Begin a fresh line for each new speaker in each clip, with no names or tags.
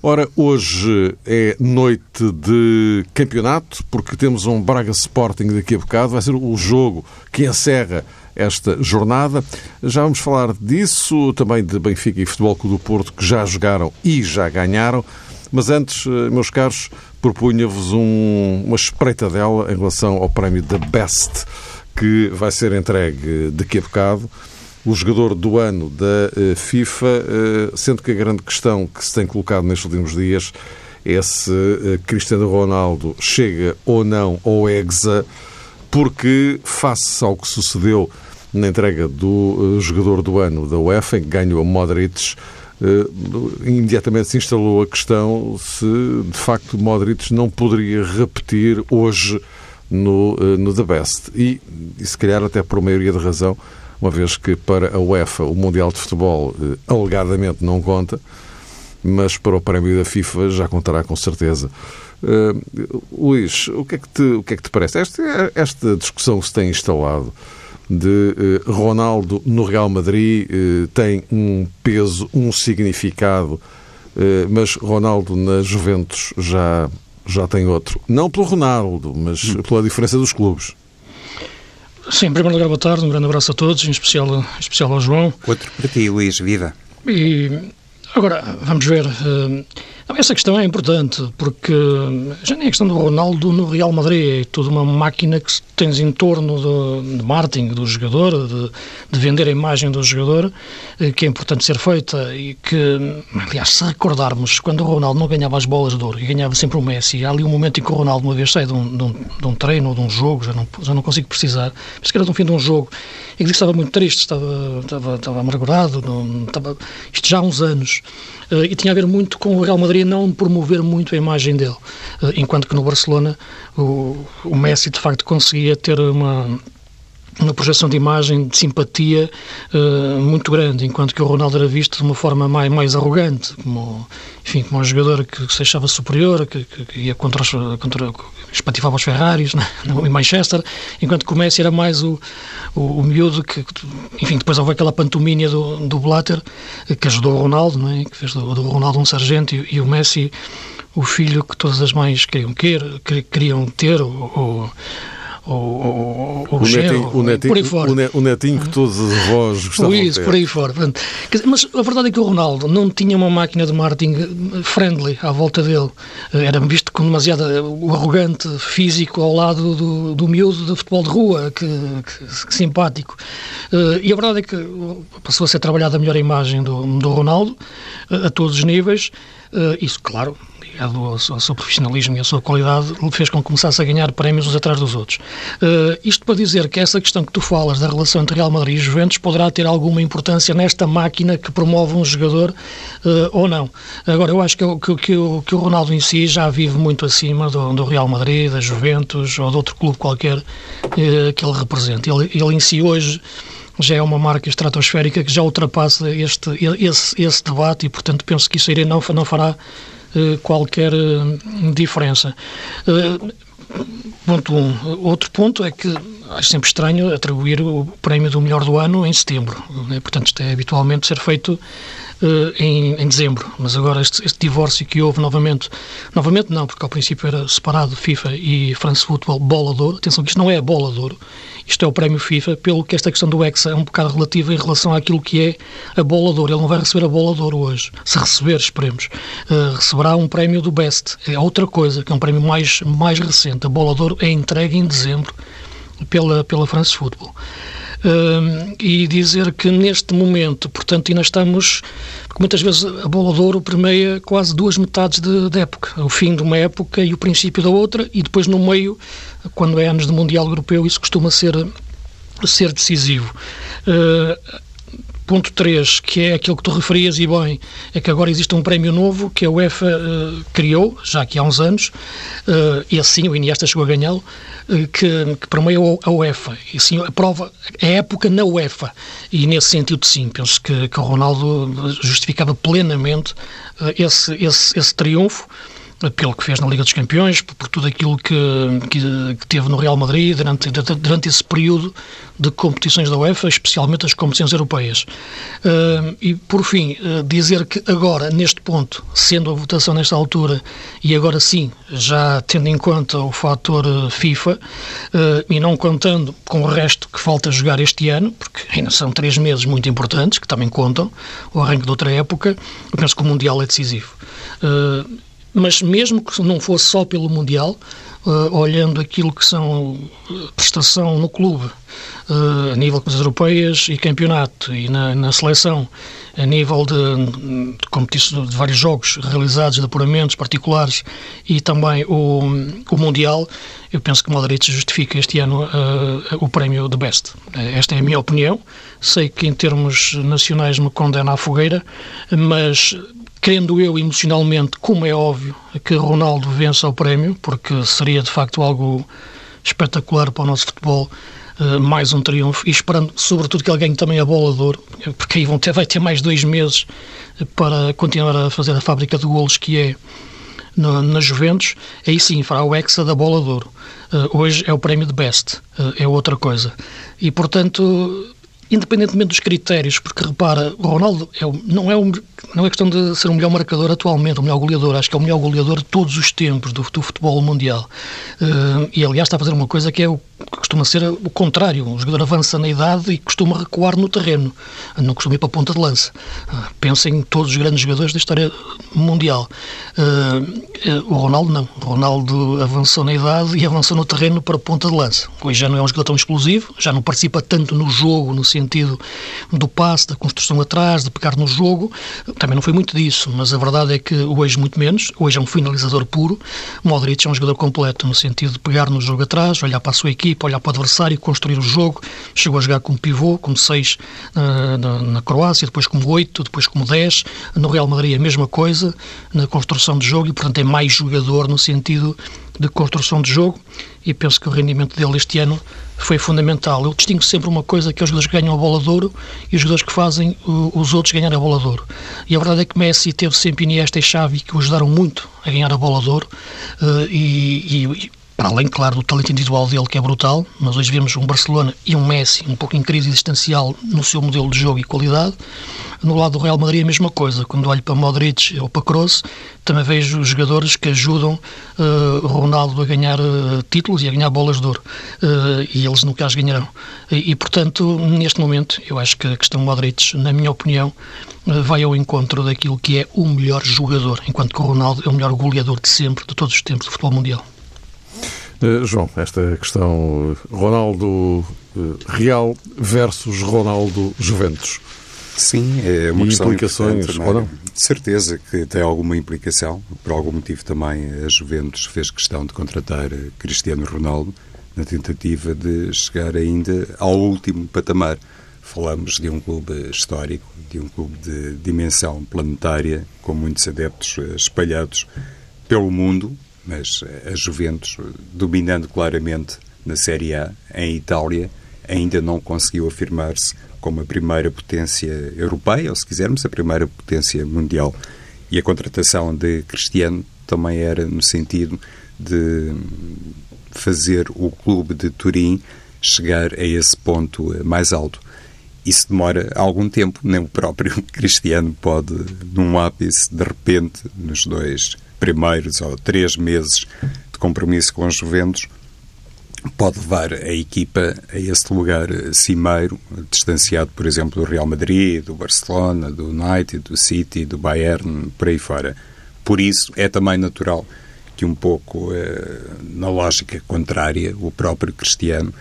Ora, hoje é noite de campeonato, porque temos um Braga Sporting daqui a bocado. Vai ser o jogo que encerra esta jornada. Já vamos falar disso, também de Benfica e Futebol Clube do Porto, que já jogaram e já ganharam. Mas antes, eh, meus caros, propunha-vos um, uma espreitadela em relação ao prémio da Best que vai ser entregue daqui a bocado. O jogador do ano da eh, FIFA, eh, sendo que a grande questão que se tem colocado nestes últimos dias é se eh, Cristiano Ronaldo chega ou não ao Hexa, porque, face ao que sucedeu na entrega do jogador do ano da UEFA, que ganhou a Modric, imediatamente se instalou a questão se, de facto, Modric não poderia repetir hoje no, no The Best. E, e, se calhar até por maioria de razão, uma vez que para a UEFA o Mundial de Futebol eh, alegadamente não conta, mas para o prémio da FIFA já contará com certeza. Uh, Luís, o que, é que te, o que é que te parece? Esta, esta discussão que se tem instalado de uh, Ronaldo no Real Madrid uh, tem um peso, um significado, mas Ronaldo na Juventus já já tem outro. Não pelo Ronaldo, mas hum. pela diferença dos clubes.
Sim, em primeiro lugar, boa tarde, um grande abraço a todos, em especial, em especial ao João.
Outro para ti, Luís, viva.
E agora, vamos ver. Uh, essa questão é importante, porque já nem é questão do Ronaldo no Real Madrid, é toda uma máquina que tens em torno de, de marketing do jogador, de, de, vender a imagem do jogador, eh, que é importante ser feita e que, aliás, se recordarmos, quando o Ronaldo não ganhava as bolas de ouro e ganhava sempre o Messi, há ali um momento em que o Ronaldo uma vez sai de um, de um, de um treino ou de um jogo, já não, já não consigo precisar, mas que era de um fim de um jogo, e que estava muito triste, estava, estava, estava amargurado, não, estava, isto já há uns anos, e tinha a ver muito com o Real Madrid não promover muito a imagem dele, eh, enquanto que no Barcelona o, o Messi de facto conseguia ter uma uma projeção de imagem, de simpatia uh, muito grande, enquanto que o Ronaldo era visto de uma forma mais, mais arrogante, como, enfim, como um jogador que se achava superior, que, que, que ia contra os, contra, espatifava os Ferraris né, Manchester, enquanto que o Messi era mais o, o, o miúdo que, enfim, depois houve aquela pantomínia do, do Blatter, que ajudou o Ronaldo, não é? que fez do, do Ronaldo um sargento e, e o Messi o filho que todas as mães queriam, quer, queriam ter, ou, ou o, o, o,
netinho, o, netinho, por aí fora. O, netinho que todos os avós gostavam
Isso, por aí fora. Mas a verdade é que o Ronaldo não tinha uma máquina de marketing friendly à volta dele. Era visto com demasiado o arrogante físico ao lado do, do miúdo de futebol de rua, que, que, que simpático. Eh, e a verdade é que passou a ser trabalhada a melhor imagem do, do Ronaldo, eh, a todos os níveis. Eh, isso, claro, ligado ao, ao seu profissionalismo e à sua qualidade, fez com que começasse a ganhar prémios uns atrás dos outros. Uh, isto para dizer que essa questão que tu falas da relação entre Real Madrid e Juventus poderá ter alguma importância nesta máquina que promove um jogador uh, ou não. Agora, eu acho que, que, que, que o Ronaldo em si já vive muito acima do, do Real Madrid, da Juventus ou de outro clube qualquer uh, que ele represente. Ele, ele em si hoje já é uma marca estratosférica que já ultrapassa este, esse, esse debate e, portanto, penso que isso não, não fará qualquer eh, diferença. Eh, ponto um. Outro ponto é que acho sempre estranho atribuir o prémio do melhor do ano em setembro. Né? Portanto, isto é habitualmente ser feito em, em, dezembro. Mas agora este, este, divórcio que houve novamente, novamente não, porque ao princípio era separado FIFA e France Football bola de ouro. Atenção que isto não é a bola de ouro, isto é o prémio FIFA, pelo que esta questão do Hexa é um bocado relativa em relação àquilo que é a bola de ouro. Ele não vai receber a bola de ouro hoje. Se receber, esperemos, uh, receberá um prémio do Best. É outra coisa, que é um prémio mais, mais recente. A bola de ouro é entregue em dezembro pela, pela France Football. E dizer que neste momento, portanto, ainda estamos. Porque muitas vezes a bola de ouro permeia quase duas metades de, de, época. O fim de uma época e o princípio da outra, e depois no meio, quando é anos de Mundial Europeu, isso costuma ser, ser decisivo. Uh, ponto 3, que é aquilo que tu referias e bem, é que agora existe um prémio novo que a UEFA uh, criou, já que há uns anos, uh, e assim o Iniesta chegou a ganhá-lo, uh, que, que promoveu a UEFA. E a prova, a época na UEFA. E nesse sentido, sim, penso que, que o Ronaldo justificava plenamente esse, esse, esse triunfo pelo que fez na Liga dos Campeões, por, tudo aquilo que, que, que, teve no Real Madrid durante, durante esse período de competições da UEFA, especialmente as competições europeias. Uh, e, por fim, uh, dizer que agora, neste ponto, sendo a votação nesta altura, e agora sim, já tendo em conta o fator uh, FIFA, e não contando com o resto que falta jogar este ano, porque ainda são três meses muito importantes, que também contam, o arranque de outra época, eu penso que o Mundial é decisivo. Mas mesmo que não fosse só pelo Mundial, uh, olhando aquilo que são eh, prestação no clube, uh, a nível das europeias e campeonato, e na, na seleção, a nível de, de de vários jogos realizados, de apuramentos particulares e também o, o Mundial, eu penso que o Modric justifica este ano uh, o prémio de Best. Esta é a minha opinião. Sei que em termos nacionais me condena à fogueira, mas querendo eu emocionalmente, como é óbvio, que Ronaldo vença o prémio, porque seria de facto algo espetacular para o nosso futebol, uh, mais um triunfo, e esperando sobretudo que ele ganhe também a bola de ouro, porque aí vão ter, vai ter mais dois meses para continuar a fazer a fábrica de golos que é no, na Juventus, aí sim fará o Hexa da bola de ouro. Hoje é o prémio de Best, é outra coisa. E portanto independentemente dos critérios, porque repara, o Ronaldo é, não, é um, não é questão de ser o melhor marcador atualmente, o melhor goleador, acho que é o melhor goleador de todos os tempos do, do futebol mundial. Uh, e aliás está a fazer uma coisa que é o costuma ser o contrário, o jogador avança na idade e costuma recuar no terreno, não costuma ir para a ponta de lança. Uh, em todos os grandes jogadores da história mundial. Uh, o Ronaldo não, o Ronaldo avançou na idade e avançou no terreno para a ponta de lança. Hoje já não é um jogador tão explosivo, já não participa tanto no jogo, no sentido do passe, da construção atrás, de pegar no jogo. Também não foi muito disso, mas a verdade é que hoje muito menos. Hoje é um finalizador puro. Modric é um jogador completo, no sentido de pegar no jogo atrás, olhar para a sua equipa, olhar para o adversário, construir o jogo. Chegou a jogar como pivô, como 6 uh, na, na, Croácia, depois como 8, depois como 10. No Real Madrid a mesma coisa, na construção de jogo, e portanto é mais jogador no sentido de construção de jogo e penso que o rendimento dele este ano foi fundamental. Eu distingo sempre uma coisa que é os jogadores que ganham a bola de ouro e os jogadores que fazem os outros ganhar a bola de ouro. E a verdade é que Messi teve sempre Iniesta e Xavi que o ajudaram muito a ganhar a bola de ouro eh, e, e para além, claro, do talento individual dele, que é brutal, mas hoje vemos um Barcelona e um Messi um pouco em crise existencial no seu modelo de jogo e qualidade. No lado do Real Madrid, a mesma coisa. Quando olho para Modric ou para Kroos, também vejo jogadores que ajudam uh, Ronaldo a ganhar uh, títulos e a ganhar bolas de ouro. Uh, e eles nunca as ganharão. E, e, portanto, neste momento, eu acho que a questão Modric, na minha opinião, vai ao encontro daquilo que é o melhor jogador, enquanto que o Ronaldo é o melhor goleador de sempre, de todos os tempos do futebol mundial.
Uh, João, esta questão Ronaldo uh, Real versus Ronaldo Juventus.
Sim, é uma e questão implicações ou não? De certeza que tem alguma implicação. Por algum motivo também a Juventus fez questão de contratar Cristiano Ronaldo na tentativa de chegar ainda ao último patamar. Falamos de um clube histórico, de um clube de dimensão planetária, com muitos adeptos eh, espalhados pelo mundo, mas a Juventus, dominando claramente na Série A, em Itália, ainda não conseguiu afirmar-se como a primeira potência europeia, ou se quisermos, a primeira potência mundial. E a contratação de Cristiano também era no sentido de fazer o clube de Turim chegar a esse ponto mais alto. Isso demora algum tempo, nem o próprio Cristiano pode, num ápice, de repente, nos dois primeiros ou três meses de compromisso com os Juventus, pode levar a equipa a esse lugar cimeiro, distanciado, por exemplo, do Real Madrid, do Barcelona, do United, do City, do Bayern, por aí fora. Por isso, é também natural que um pouco eh, na lógica contrária, o próprio Cristiano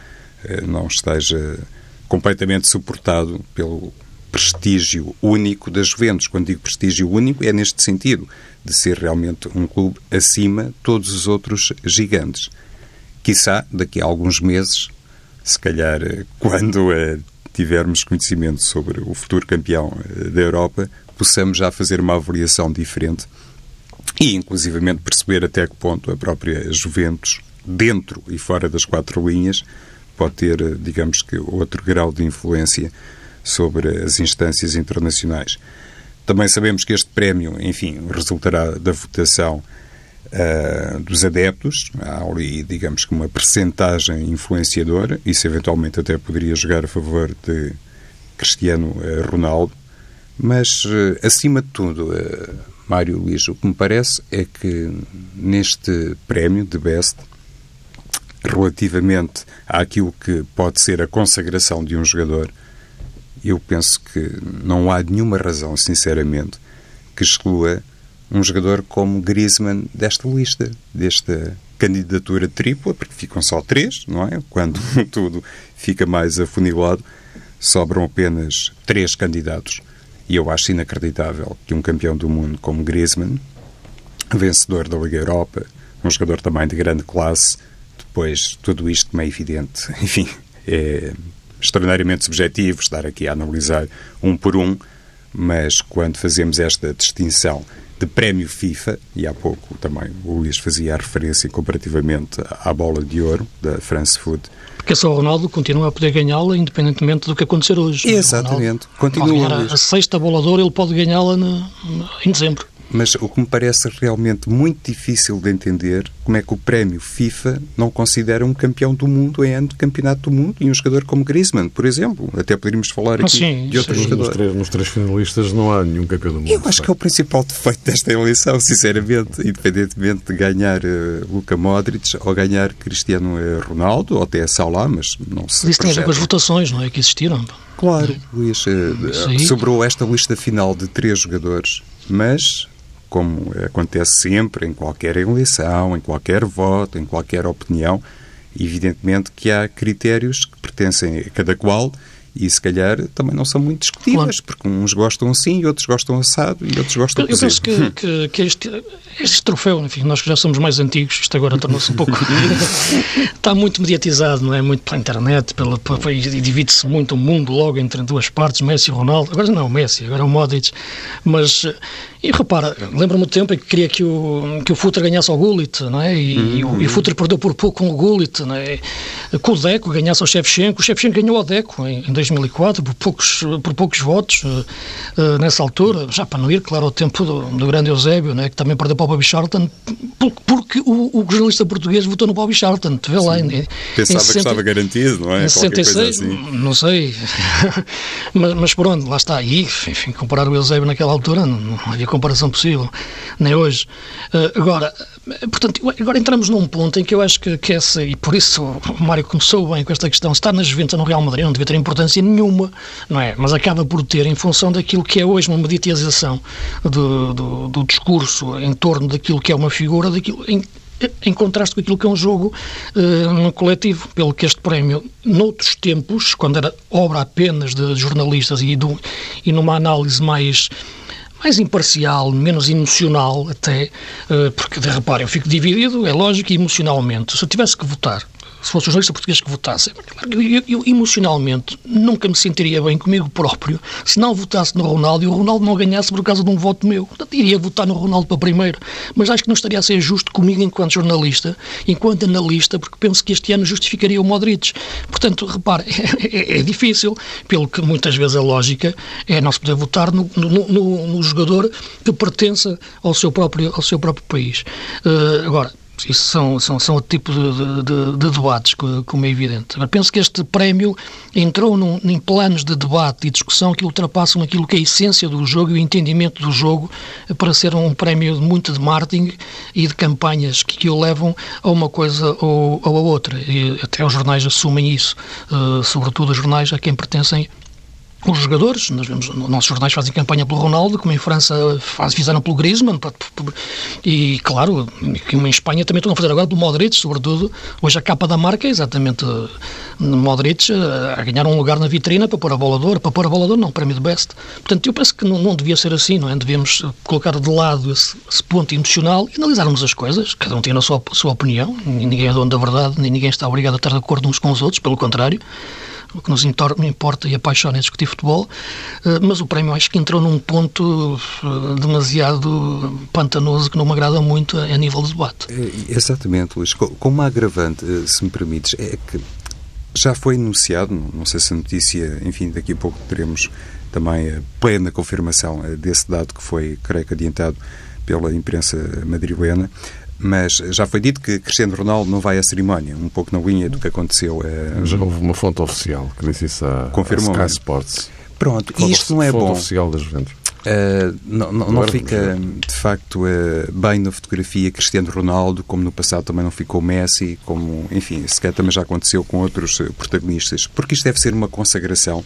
eh, não esteja completamente suportado pelo prestígio único das Juventus. Quando digo prestígio único, é neste sentido, de ser realmente um clube acima de todos os outros gigantes. Quissá, daqui a alguns meses, se calhar quando uh, tivermos conhecimento sobre o futuro campeão eh, da Europa, possamos já fazer uma avaliação diferente e, inclusivamente, perceber até que ponto a própria Juventus, dentro e fora das quatro linhas, pode ter, eh, digamos que, outro grau de influência sobre as instâncias internacionais. Também sabemos que este prémio, enfim, resultará da votação uh, dos adeptos. Há ali, digamos que, uma percentagem influenciadora. Isso, eventualmente, até poderia jogar a favor de Cristiano uh, Ronaldo. Mas, uh, acima de tudo, Mário Luís, o que me parece é que neste prémio de Best, relativamente àquilo que pode ser a consagração de um jogador, eu penso que não há nenhuma razão, sinceramente, que exclua um jogador como Griezmann desta lista, desta candidatura tripla, porque ficam só três, não é? Quando tudo fica mais afunilado, sobram apenas três candidatos. E eu acho inacreditável que um campeão do mundo como Griezmann, vencedor da Liga Europa, um jogador também de grande classe, depois tudo isto meio evidente, enfim, é extraordinariamente subjetivo estar aqui a analisar um por um, mas quando fazemos esta distinção de prémio FIFA, e há pouco também o Luís fazia a referência comparativamente à bola de ouro da France Food.
Porque só o Ronaldo continua a poder ganhá-la independentemente do que acontecer hoje.
Exatamente. Continua.
A sexta bola de ouro ele pode ganhá-la em dezembro.
Mas o que me parece realmente muito difícil de entender como é que o prémio FIFA não considera um campeão do mundo em ano de campeonato do mundo e um jogador como Griezmann, por exemplo. Até poderíamos falar aqui sim, de outros jogadores.
Nos três, nos três, finalistas não há nenhum campeão do mundo.
Eu acho que é o principal defeito desta eleição, sinceramente, independentemente de ganhar uh, Luka Modric ou ganhar Cristiano eh, Ronaldo ou até Salah, mas não se
Isso tem a ver com as votações, não é? Que existiram.
Claro, Luís, uh, sobrou esta lista final de três jogadores, mas como acontece sempre em qualquer eleição, em qualquer voto, em qualquer opinião, evidentemente que há critérios que pertencem a cada qual e se calhar também não são muito discutíveis, claro. porque uns gostam assim, outros gostam assado e outros gostam
Eu, eu penso que, que, que, este, este troféu, enfim, nós que já somos mais antigos, isto agora tornou-se um pouco. está muito mediatizado, não é? Muito pela internet, pela, pela e divide-se muito o mundo logo entre duas partes, Messi e Ronaldo. Agora não, Messi, agora o Modric. Mas e repara, lembro-me do tempo em que queria que o, que o Futre ganhasse ao Gullit, não é? E, uhum. e, o, e o Futre perdeu por pouco com o Gullit, não é? Que o Deco ganhasse ao Shevchenko. O Shevchenko ganhou ao Deco em, em 2004 por poucos, por poucos votos uh, nessa altura. Já para não ir, claro, ao tempo do, do grande Eusébio, não é? Que também perdeu para o Bobby Charlton, porque o, o jornalista português votou no Bobby Charlton. Vê lá. Em,
Pensava em 60, que estava garantido, não é?
Em 66, assim. não sei. mas, mas por onde? Lá está. E, enfim, comparar o Eusébio naquela altura não, não havia comparação possível, nem hoje. Uh, agora, portanto, agora entramos num ponto em que eu acho que, que essa, e por isso o Mário começou bem com esta questão, estar na Juventus no Real Madrid não devia ter importância nenhuma, não é? Mas acaba por ter, em função daquilo que é hoje uma mediatização do, do, do discurso em torno daquilo que é uma figura, daquilo, em, em contraste com aquilo que é um jogo uh, coletivo, pelo que este prémio, noutros tempos, quando era obra apenas de jornalistas e, do, e numa análise mais mais imparcial, menos emocional até, eh, porque, reparem, eu fico dividido, é lógico, emocionalmente. Se eu tivesse que votar se fosse um jornalista português que votasse. Eu, eu, emocionalmente nunca me sentiria bem comigo próprio se não votasse no Ronaldo e o Ronaldo não ganhasse por causa de um voto meu. Portanto, iria votar no Ronaldo para primeiro. Mas acho que não estaria a ser justo comigo enquanto jornalista, enquanto analista, porque penso que este ano justificaria o Modric. Portanto, repare, é, é, é difícil, pelo que muitas vezes a lógica é não se poder votar no, no, no, no jogador que pertença ao seu próprio, ao seu próprio país. Uh, agora, isso são, são, são outro tipo de, de, de, debates, como é evidente. Agora, penso que este prémio entrou num, em planos de debate e discussão que ultrapassam aquilo que é a essência do jogo e o entendimento do jogo para ser um prémio muito de marketing e de campanhas que, que o levam a uma coisa ou, ou a outra. E até os jornais assumem isso, uh, sobretudo os jornais a quem pertencem os jogadores, nós vemos, nossos jornais fazem campanha pelo Ronaldo, como em França faz, fizeram pelo Griezmann, e claro, como em Espanha também estão a fazer agora pelo Modric, sobretudo, hoje a capa da marca é exatamente eh, Modric eh, a ganhar um lugar na vitrina para pôr a bola para pôr a bola não, prémio de best. Portanto, eu penso que não, não devia ser assim, não é? Devíamos colocar de lado esse, esse, ponto emocional e analisarmos as coisas, cada um tem a sua, a sua opinião, ninguém é dono da verdade, nem ninguém está obrigado a estar de acordo uns com os outros, pelo contrário, o que nos importa e apaixona é discutir futebol, eh, mas o prémio acho que entrou num ponto eh, demasiado pantanoso que não me agrada muito a nível do debate.
Exatamente, Luís. Com uma agravante, se me permites, é que já foi anunciado, não sei se a notícia, enfim, daqui a pouco teremos também a plena confirmação desse dado que foi, creio que, adiantado pela imprensa madrilena, mas já foi dito que Cristiano Ronaldo não vai à cerimónia, um pouco na linha do que aconteceu.
É... Já houve uma fonte oficial que disse isso a, Confirmou a Sky Sports.
Pronto, fonte, isto não é
fonte
bom.
oficial das Juventus.
Uh, não, não, não fica, de facto, uh, bem na fotografia Cristiano Ronaldo, como no passado também não ficou Messi, como, enfim, sequer também já aconteceu com outros protagonistas, porque isto deve ser uma consagração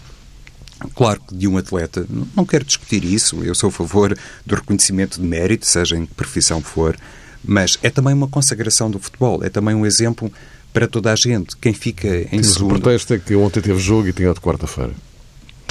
Claro que de um atleta, não quero discutir isso, eu sou a favor do reconhecimento de mérito, seja em que profissão for, mas é também uma consagração do futebol, é também um exemplo para toda a gente. Quem fica em Sim, segundo...
O pretexto é que ontem teve jogo e tinha de quarta-feira.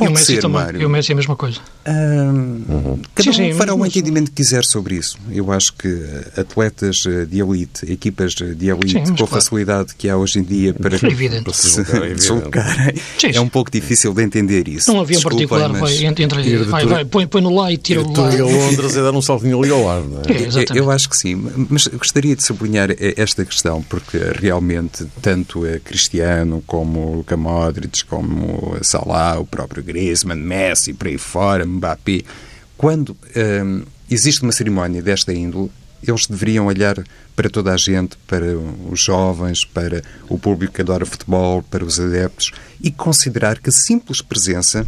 Pode e o Messi ser, também. Mário. E o Messi é a mesma coisa.
uhum. Cada sim, um sim, fará o entendimento que quiser sobre isso. Eu acho que atletas de elite, equipas de elite, sim, com a claro. facilidade que há hoje em dia para,
para
se deslocarem, é um pouco difícil de entender isso.
Não havia um particular, mas... vai, entra, vai, vai, põe, põe no lá e tira o lá.
E Londres é dar um saltinho ali ao ar, não é?
é eu acho que sim, mas gostaria de sublinhar esta questão, porque realmente tanto Cristiano como Luka Modric, como Salah, o próprio Griezmann, Messi, por aí fora, Mbappé, quando hum, existe uma cerimónia desta índole, eles deveriam olhar para toda a gente, para os jovens, para o público que adora futebol, para os adeptos e considerar que a simples presença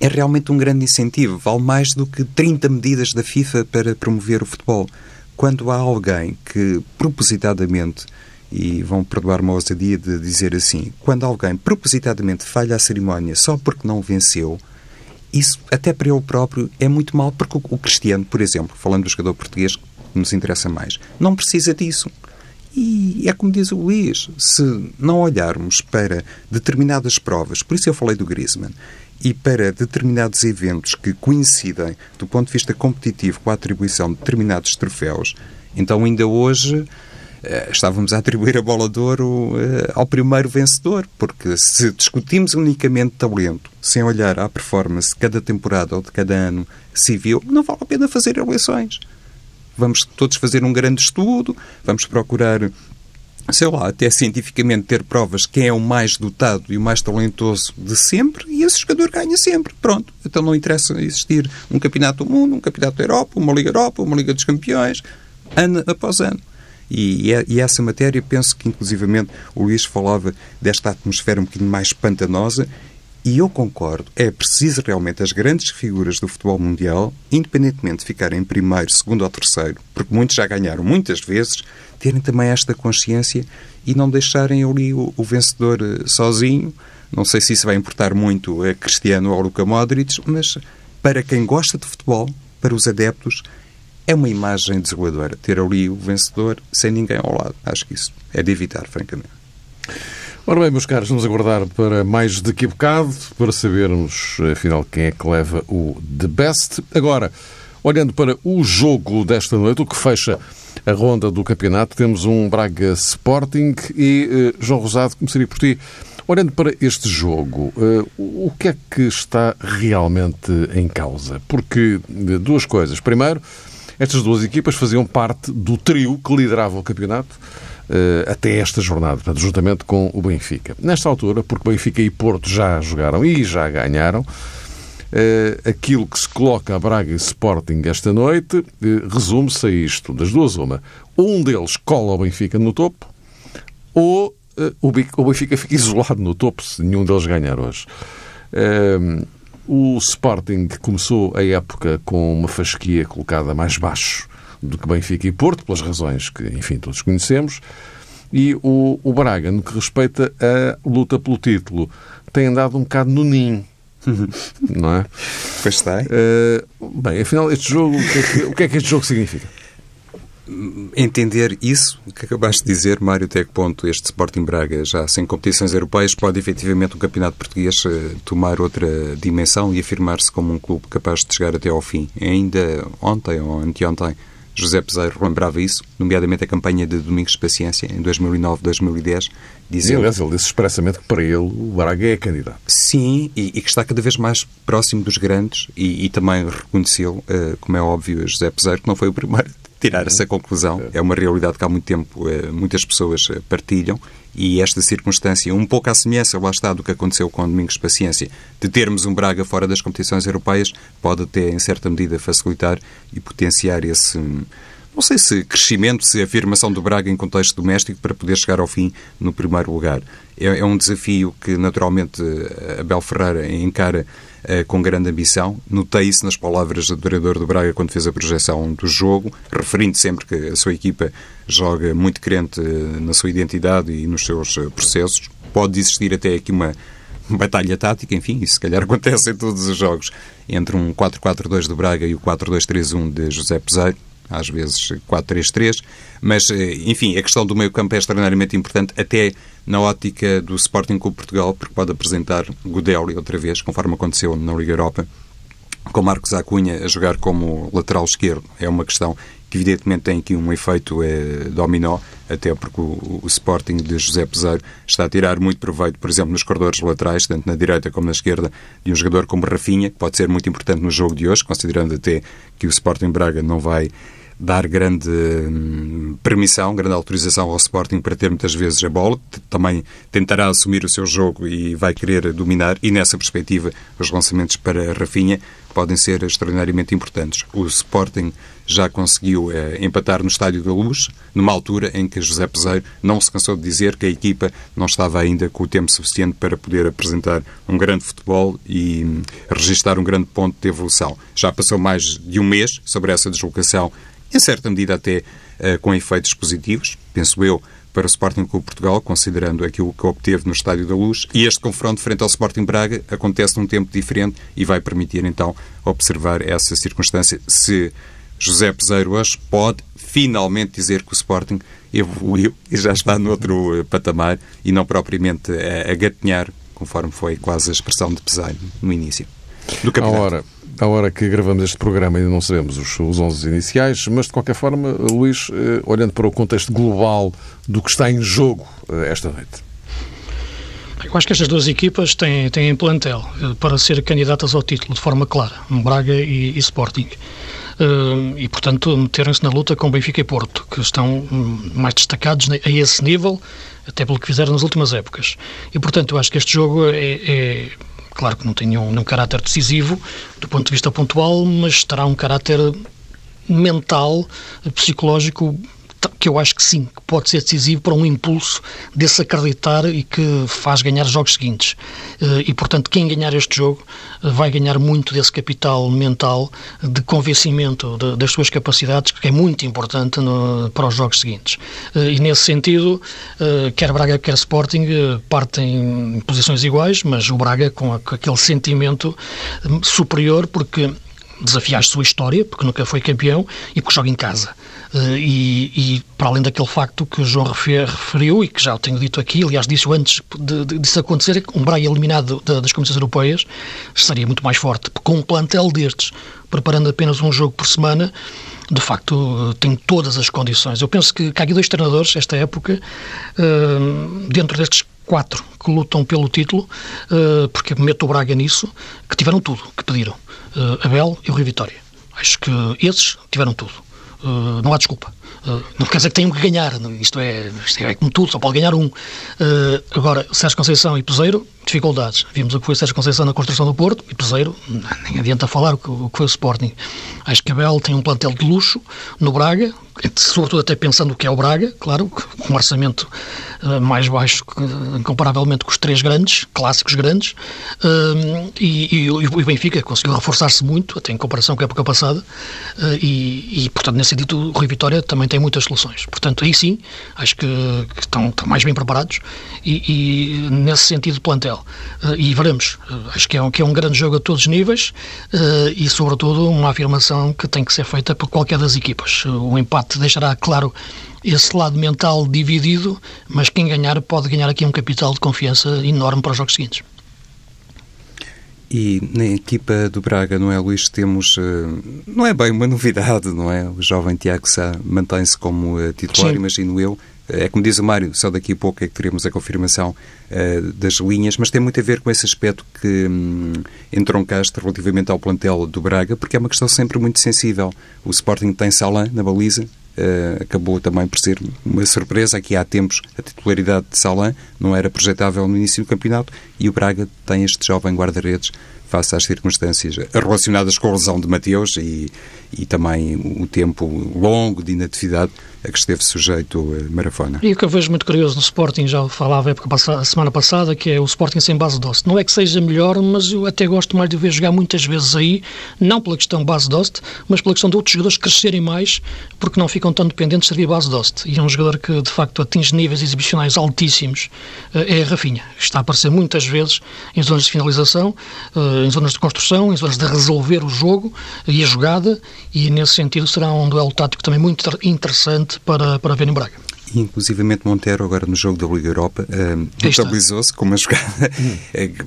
é realmente um grande incentivo. Vale mais do que 30 medidas da FIFA para promover o futebol. Quando há alguém que propositadamente, e vão perdoar-me a ousadia de dizer assim, quando alguém propositadamente falha a cerimónia só porque não venceu, isso até para ele próprio é muito mal, porque o Cristiano, por exemplo, falando do jogador português que nos interessa mais, não precisa disso. E é como diz o Luís, se não olharmos para determinadas provas, por isso eu falei do Griezmann, e para determinados eventos que coincidem do ponto de vista competitivo com a atribuição de determinados troféus, então ainda hoje estávamos a atribuir a bola de ouro eh, ao primeiro vencedor, porque se discutimos unicamente talento, sem olhar à performance de cada temporada ou de cada ano civil, não vale a pena fazer eleições. Vamos todos fazer um grande estudo, vamos procurar sei lá, até cientificamente ter provas quem é o mais dotado e o mais talentoso de sempre e esse jogador ganha sempre. Pronto. Então não interessa existir um campeonato do mundo, um campeonato da Europa, uma Liga Europa, uma Liga dos Campeões, ano após ano. E, e, essa matéria, penso que inclusivamente o Luís falava desta atmosfera um bocadinho mais pantanosa e eu concordo, é preciso realmente as grandes figuras do futebol mundial, independentemente de ficarem em primeiro, segundo ou terceiro, porque muitos já ganharam muitas vezes, terem também esta consciência e não deixarem ali o, o vencedor eh, sozinho. Não sei se isso vai importar muito a Cristiano ou a Luka Modric, mas para quem gosta de futebol, para os adeptos, é uma imagem desoladora ter ali o vencedor sem ninguém ao lado. Acho que isso é de evitar, francamente.
Ora bem, meus caros, vamos aguardar para mais daqui a bocado, para sabermos, afinal, quem é que leva o The Best. Agora, olhando para o jogo desta noite, o que fecha a ronda do campeonato, temos um Braga Sporting e, uh, João Rosado, começaria por ti. Olhando para este jogo, uh, o que é que está realmente em causa? Porque, duas coisas. Primeiro, estas duas equipas faziam parte do trio que liderava o campeonato uh, até esta jornada, portanto, juntamente com o Benfica. Nesta altura, porque Benfica e Porto já jogaram e já ganharam, uh, aquilo que se coloca a Braga e Sporting esta noite uh, resume-se a isto, das duas uma. Um deles cola o Benfica no topo ou o Benfica fica isolado no topo se nenhum deles ganhar hoje. O Sporting começou a época com uma fasquia colocada mais baixo do que Benfica e Porto, pelas razões que, enfim, todos conhecemos. E o, o Braga, no que respeita à luta pelo título, tem andado um bocado no ninho. não é?
Pois está.
Uh, bem, afinal, este jogo, o que, é que, o que é que este jogo significa?
Entender isso que acabaste de dizer, Mário, até que ponto este Sporting Braga, já sem competições europeias, pode efetivamente o campeonato português eh, tomar outra dimensão e afirmar-se como um clube capaz de chegar até ao fim. Ainda ontem ou anteontem José Peseiro lembrava isso, nomeadamente a campanha de Domingos de Paciência, em 2009-2010.
Dizia, aliás, ele disse expressamente que para ele o Braga é candidato.
Sim, e, e que está cada vez mais próximo dos grandes e, e também reconheceu, uh, como é óbvio, José Peseiro, que não foi o primeiro tirar essa conclusão. É uma realidade que há muito tempo uh, muitas pessoas uh, partilham e esta circunstância, um pouco à semelhança, lá está, do que aconteceu com o Domingos Paciência, de termos um Braga fora das competições europeias, pode até, em certa medida, facilitar e potenciar esse, não sei se crescimento, se afirmação do Braga em contexto doméstico para poder chegar ao fim no primeiro lugar. É, é um desafio que, naturalmente, Abel Ferreira encara com grande ambição. Notei isso nas palavras do treinador do Braga quando fez a projeção do jogo, referindo sempre que a sua equipa joga muito crente uh, na sua identidade e nos seus uh, processos. Pode existir até aqui uma batalha tática, enfim, isso se calhar acontece em todos os jogos, entre um 4-4-2 do Braga e o 4-2-3-1 de José Peseiro às vezes 4-3-3, mas, enfim, a questão do meio campo é extraordinariamente importante, até na ótica do Sporting Clube Portugal, porque pode apresentar Godelli outra vez, conforme aconteceu na Liga Europa, com Marcos Acunha a jogar como lateral esquerdo. É uma questão que evidentemente tem aqui um efeito é, dominó, até porque o, o, Sporting de José Peseiro está a tirar muito proveito, por exemplo, nos corredores laterais, tanto na direita como na esquerda, de um jogador como Rafinha, que pode ser muito importante no jogo de hoje, considerando até que o Sporting Braga não vai dar grande hum, permissão, grande autorização ao Sporting para ter muitas vezes a bola. Também tentará assumir o seu jogo e vai querer dominar. E nessa perspectiva, os lançamentos para Rafinha podem ser extraordinariamente importantes. O Sporting já conseguiu eh, empatar no Estádio da Luz, numa altura em que José Peseiro não se cansou de dizer que a equipa não estava ainda com o tempo suficiente para poder apresentar um grande futebol e hum, registrar um grande ponto de evolução. Já passou mais de um mês sobre essa deslocação em certa medida até uh, com efeitos positivos, penso eu, para o Sporting Clube Portugal, considerando aquilo que obteve no Estádio da Luz. E este confronto frente ao Sporting Braga acontece num tempo diferente e vai permitir então observar essa circunstância. Se José Peseiro hoje pode finalmente dizer que o Sporting evoluiu e já está noutro eh, patamar e não propriamente a, a gatinhar, conforme foi quase a expressão de Peseiro no início
do campeonato. Ora, à hora que gravamos este programa ainda não sabemos os, os 11 iniciais, mas de qualquer forma, Luís, eh, olhando para o contexto global do que está em jogo eh, esta noite.
Eu acho que estas duas equipas têm, têm plantel eh, para ser candidatas ao título de forma clara, Braga e, e Sporting. e, portanto, meterem-se na luta com Benfica e Porto, que estão hum, mais destacados a esse nível, até pelo que fizeram nas últimas épocas. E, portanto, eu acho que este jogo é, é Claro que não tem nenhum, nenhum caráter decisivo do ponto de vista pontual, mas terá um caráter mental, psicológico que eu acho que sim, que pode ser decisivo para um impulso desse acreditar e que faz ganhar os jogos seguintes. Eh, e, portanto, quem ganhar este jogo eh, vai ganhar muito desse capital mental de convencimento das suas capacidades, que é muito importante no, para os jogos seguintes. Eh, e, nesse sentido, quer Braga, quer Sporting partem em posições iguais, mas o Braga com, aquele sentimento superior, porque desafia a sua história, porque nunca foi campeão e porque joga em casa. Eh, e, e, para além daquele facto que o João referiu e que já tenho dito aqui, aliás, disse antes de, de, disso acontecer, um Braga eliminado das competições europeias estaria muito mais forte. Com um plantel destes, preparando apenas um jogo por semana, de facto tem todas as condições. Eu penso que, que há aqui dois treinadores, esta época, uh, dentro destes quatro que lutam pelo título, porque meto o Braga nisso, que tiveram tudo que pediram. Abel e o Rio Vitória. Acho que esses tiveram tudo. Uh, não há desculpa. Uh, não quer dizer que tenham que ganhar, isto é, isto é como tudo, só pode ganhar um. Uh, agora, Sérgio Conceição e Peseiro, dificuldades. Vimos o que foi Sérgio Conceição na construção do Porto e Peseiro, nem adianta falar o que, o que foi o Sporting. Acho que tem um plantel de luxo no Braga, sobretudo até pensando o que é o Braga, claro, com um orçamento uh, mais baixo, comparavelmente com os três grandes, clássicos grandes, e, e, o Benfica conseguiu reforçar-se muito, até em comparação com a época passada, e, e, portanto, nesse sentido, o Rui Vitória também tem muitas soluções. Portanto, aí sim, acho que, que estão, estão, mais bem preparados, e, nesse sentido, plantel. e veremos, acho que é, um, que é um grande jogo a todos os níveis, e, sobretudo, uma afirmação que tem que ser feita por qualquer das equipas. O empate deixará claro esse lado mental dividido, mas quem ganhar pode ganhar aqui um capital de confiança enorme para os jogos seguintes.
E na equipa do Braga, não é, Luís, temos, uh, não é bem uma novidade, não é? O jovem Tiago Sá mantém-se como uh, titular, Sim. imagino eu. É como diz o Mário, só daqui a pouco é que teremos a confirmação uh, das linhas, mas tem muito a ver com esse aspecto que um, entroncaste relativamente ao plantel do Braga, porque é uma questão sempre muito sensível. O Sporting tem Salan na baliza, Uh, acabou também por ser uma surpresa. Aqui há tempos a titularidade de Salan não era projetável no início do campeonato e o Braga tem este jovem guarda-redes face às circunstâncias relacionadas com a lesão de Mateus e, e também o tempo longo de inatividade a que esteve sujeito a Marafona.
E o que eu vejo muito curioso no Sporting, já falava a, a semana passada, que é o Sporting sem base doce. Não é que seja melhor, mas eu até gosto mais de ver jogar muitas vezes aí, não pela questão base doce, mas pela questão de outros jogadores crescerem mais, porque não ficam tão dependentes de servir base doce. E é um jogador que, de facto, atinge níveis exibicionais altíssimos, eh, é a Rafinha. Está a aparecer muitas vezes em zonas de finalização, eh, em zonas de construção, em zonas de resolver o jogo e a jogada, e nesse sentido será um duelo tático também muito interessante para, para ver em Braga.
Inclusivamente Montero, agora no jogo da Liga Europa, uh, estabilizou-se com uma jogada. Hum.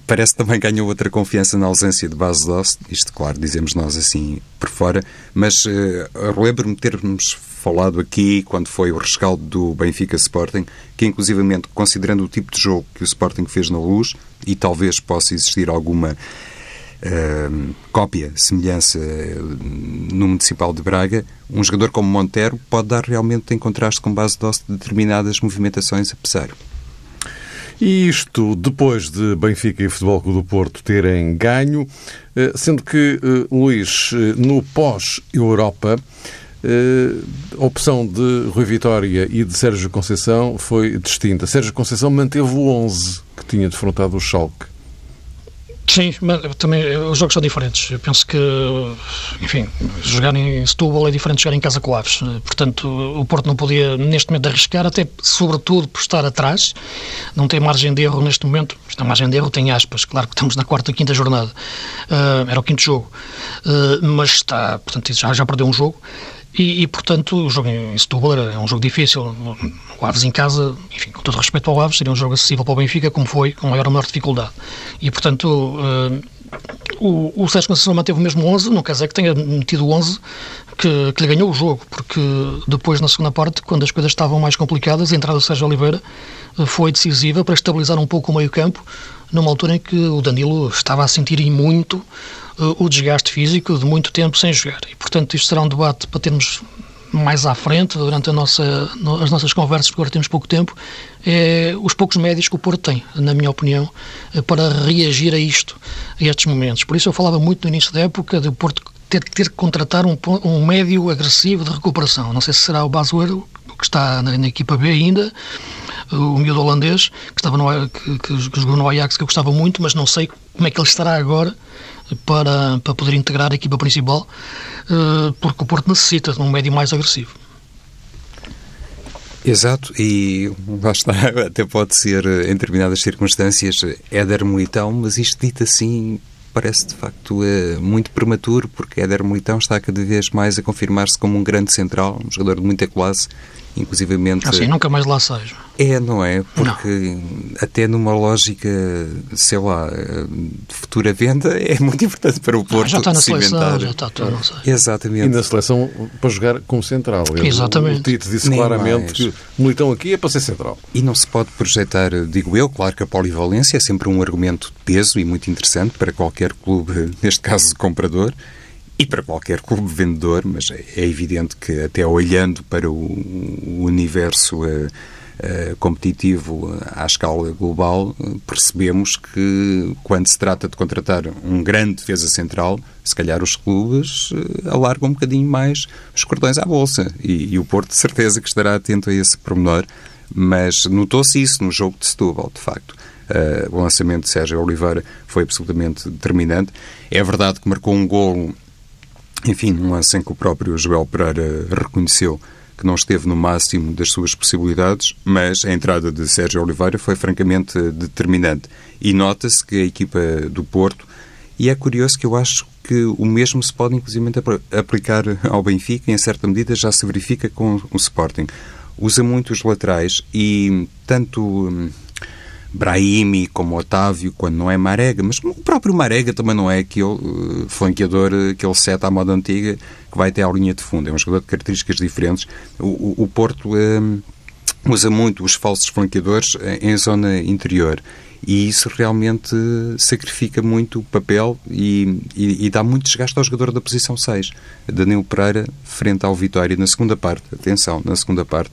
Parece que também ganhou outra confiança na ausência de base Dost. Isto, claro, dizemos nós assim por fora. Mas uh, relembro-me termos falado aqui, quando foi o rescaldo do Benfica Sporting, que inclusivamente, considerando o tipo de jogo que o Sporting fez na luz, e talvez possa existir alguma cópia, semelhança no Municipal de Braga, um jogador como Montero pode dar realmente em contraste com base de determinadas movimentações a pesar.
E isto depois de Benfica e Futebol Clube do Porto terem ganho, eh, sendo que, eh, Luís, eh, no pós-Europa, a opção de Rui Vitória e de Sérgio Conceição foi distinta. Sérgio Conceição manteve o 11 que tinha defrontado o Schalke.
Sim, mas também os jogos são diferentes. Eu penso que, enfim, jogar em Setúbal é diferente de jogar em casa com Aves. Portanto, o Porto não podia, neste momento, arriscar, até sobretudo por estar atrás. Não tem margem de erro neste momento. Esta margem de erro tem aspas. Claro que estamos na quarta, quinta jornada. Uh, era o quinto jogo. Uh, mas está, portanto, já, já perdeu um jogo. E, e, portanto, o jogo em Setúbal é um jogo difícil. O Aves em casa, enfim, com todo respeito ao Aves, seria um jogo acessível para o Benfica, como foi, com maior ou menor dificuldade. E, portanto, uh, o, o Sérgio Conceição manteve o mesmo 11, não quer dizer que tenha metido o 11 que, que, lhe ganhou o jogo, porque depois, na segunda parte, quando as coisas estavam mais complicadas, a entrada do Sérgio Oliveira eh, foi decisiva para estabilizar um pouco o meio-campo, numa altura em que o Danilo estava a sentir muito o desgaste físico de muito tempo sem jogar. E, portanto, isto será um debate para termos mais à frente, durante nossa, as nossas conversas, porque agora temos pouco tempo, é os poucos médios que o Porto tem, na minha opinião, para reagir a isto, a estes momentos. Por isso eu falava muito no início da época de o Porto ter, ter que contratar um, um médio agressivo de recuperação. Não sei se será o Basoeiro, que está na, na equipa B ainda, o miúdo holandês, que, estava no, que, que jogou no Ajax, que eu gostava muito, mas não sei como é que ele estará agora para, para poder integrar a equipa principal, eh, porque o Porto necessita de um médio mais agressivo.
Exato, e lá está, até pode ser em determinadas circunstâncias Éder Militão, mas isto dito assim parece de facto eh, muito prematuro, porque Éder Militão está cada vez mais a confirmar-se como um grande central, um jogador de muita classe inclusivamente...
Assim, nunca mais lá seja.
É, não é? Porque não. até numa lógica, sei lá, de futura venda, é muito importante para o Porto ah,
já está na seleção, já está tudo, não sei.
Exatamente.
E na seleção para jogar como central.
Exatamente.
O Tito disse Nem claramente mais. que o Militão aqui é para ser central.
E não se pode projetar, digo eu, claro que a polivalência é sempre um argumento de peso e muito interessante para qualquer clube, neste caso comprador, e para qualquer clube vendedor, mas é, é evidente que até olhando para o universo uh, uh, competitivo à escala global, percebemos que quando se trata de contratar um grande defesa central, se calhar os clubes alargam um bocadinho mais os cordões à bolsa e, e o Porto de certeza que estará atento a esse pormenor, mas notou-se isso no jogo de Setúbal, de facto. Uh, o lançamento de Sérgio Oliveira foi absolutamente determinante. É verdade que marcou um golo enfim, um lance em que o próprio Joel Pereira reconheceu que não esteve no máximo das suas possibilidades, mas a entrada de Sérgio Oliveira foi francamente determinante. E nota-se que a equipa do Porto, e é curioso que eu acho que o mesmo se pode inclusive aplicar ao Benfica, em certa medida já se verifica com o Sporting. Usa muito os laterais e tanto hum, Brahimi, como Otávio, quando não é Marega, mas o próprio Marega também não é aquele uh, flanqueador, aquele sete à moda antiga que vai até à linha de fundo. É um jogador de características diferentes. O, o, o Porto usa muito os falsos flanqueadores em zona interior e isso realmente sacrifica muito o papel e, e, e, dá muito desgaste ao jogador da posição 6. Danilo Pereira, frente ao Vitória, na segunda parte, atenção, na segunda parte,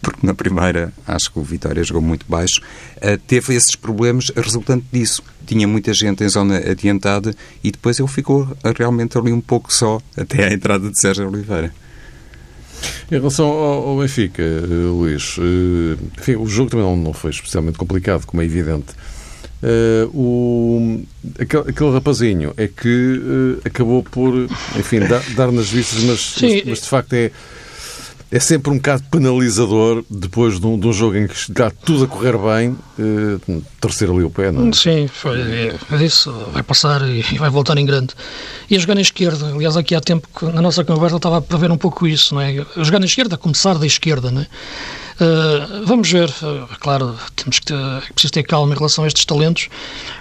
porque na primeira acho que o Vitória jogou muito baixo, uh, teve esses problemas resultante disso. Tinha muita gente em zona adiantada e depois ele ficou realmente ali um pouco só até à entrada de Sérgio Oliveira.
Em relação ao, Benfica, eh, Luís, eh, enfim, o jogo também não foi especialmente complicado, como é evidente. Uh, o, aquele, aquele, rapazinho é que uh, acabou por, enfim, dar, dar nas vistas, mas, mas, mas, de facto é, é sempre um bocado penalizador depois de um, de um jogo em que está tudo a correr bem, uh, torcer ali o pé, não é?
Sim, foi, é, isso, vai passar e, vai voltar em grande. E a jogar na esquerda, aliás, aqui há tempo, na nossa conversa, estava a ver um pouco isso, não é? A jogar na esquerda, começar da esquerda, não é? Uh, vamos ver, uh, claro, temos que ter, é preciso ter calma em relação a estes talentos.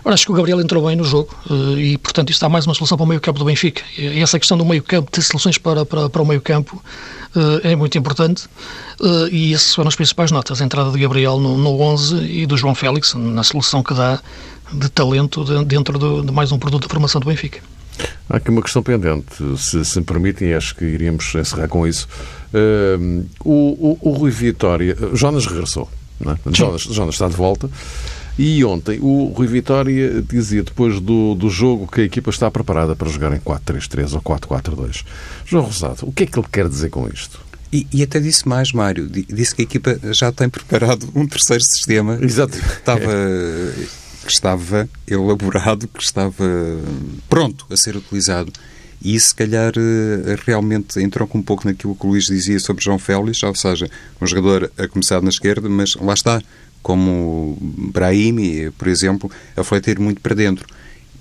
Ora, acho que o Gabriel entrou bem no jogo uh, e, portanto, isso dá mais uma solução para o meio-campo do Benfica. E essa questão do meio-campo, ter soluções para, para, para o meio-campo, é muito importante e essas foram as principais notas. A entrada de Gabriel no, no 11 e do João Félix, na solução que dá de talento dentro de, de mais um produto de formação do Benfica.
Há aqui uma questão pendente, se, se me permitem, acho que iríamos encerrar com isso. Uh, o, o, o, Rui Vitória, Jonas regressou, é? Jonas, Jonas está de volta. E ontem o Rui Vitória dizia, depois do, do jogo, que a equipa está preparada para jogar em 4-3-3 ou 4-4-2. João Rosado, o que é que ele quer dizer com isto?
E, e, até disse mais, Mário. Disse que a equipa já tem preparado um terceiro sistema.
Exato.
Estava. Que estava elaborado, que estava pronto a ser utilizado. E isso, se calhar, eh, realmente entrou um pouco naquilo que o Luís dizia sobre João Félix, ou seja, um jogador a começar na esquerda, mas lá está, como Brahimi, por exemplo, a fleter muito para dentro.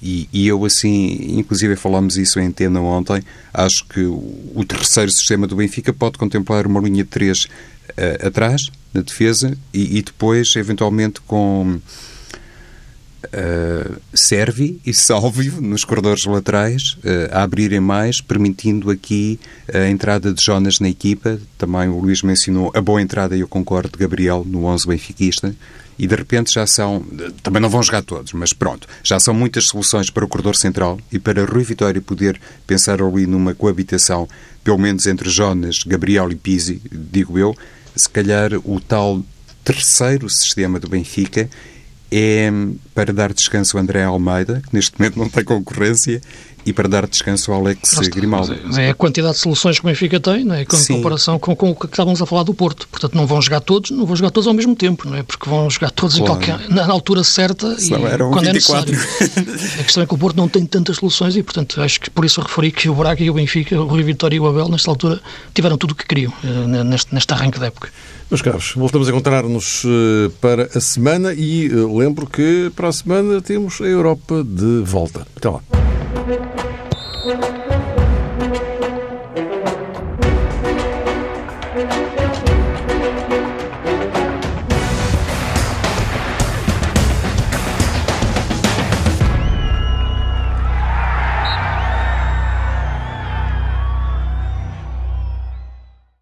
E, e, eu, assim, inclusive falámos isso em Antena ontem, acho que o terceiro sistema do Benfica pode contemplar uma linha de três uh, atrás, na defesa, e, e depois, eventualmente, com uh, serve e salve nos corredores laterais uh, a abrirem mais, permitindo aqui a entrada de Jonas na equipa. Também o Luís mencionou a boa entrada, e eu concordo, de Gabriel no 11 benfiquista. E de repente já são, também não vão jogar todos, mas pronto, já são muitas soluções para o corredor central e para Rui Vitória poder pensar ali numa coabitação, pelo menos entre Jonas, Gabriel e Pizzi, digo eu, se calhar o tal terceiro sistema do Benfica é para dar descanso ao André Almeida, que neste momento não tem concorrência, e para dar descanso ao Alex Nossa, Grimaldo.
É a quantidade de soluções que o Benfica tem, não é? Com Sim. comparação com, com, o que estávamos a falar do Porto. Portanto, não vão jogar todos, não vão jogar todos ao mesmo tempo, não é? Porque vão jogar todos claro. qualquer, na, altura certa e quando 24. é necessário. a questão é que o Porto não tem tantas soluções e, portanto, acho que por isso eu referi que o Braga e o Benfica, o Rui Vitória e o Abel, nesta altura, tiveram tudo o que queriam eh, neste, neste arranque da época.
Meus caros, voltamos a encontrar-nos eh, para a semana e eh, lembro que para a semana temos a Europa de volta. Até lá. thank you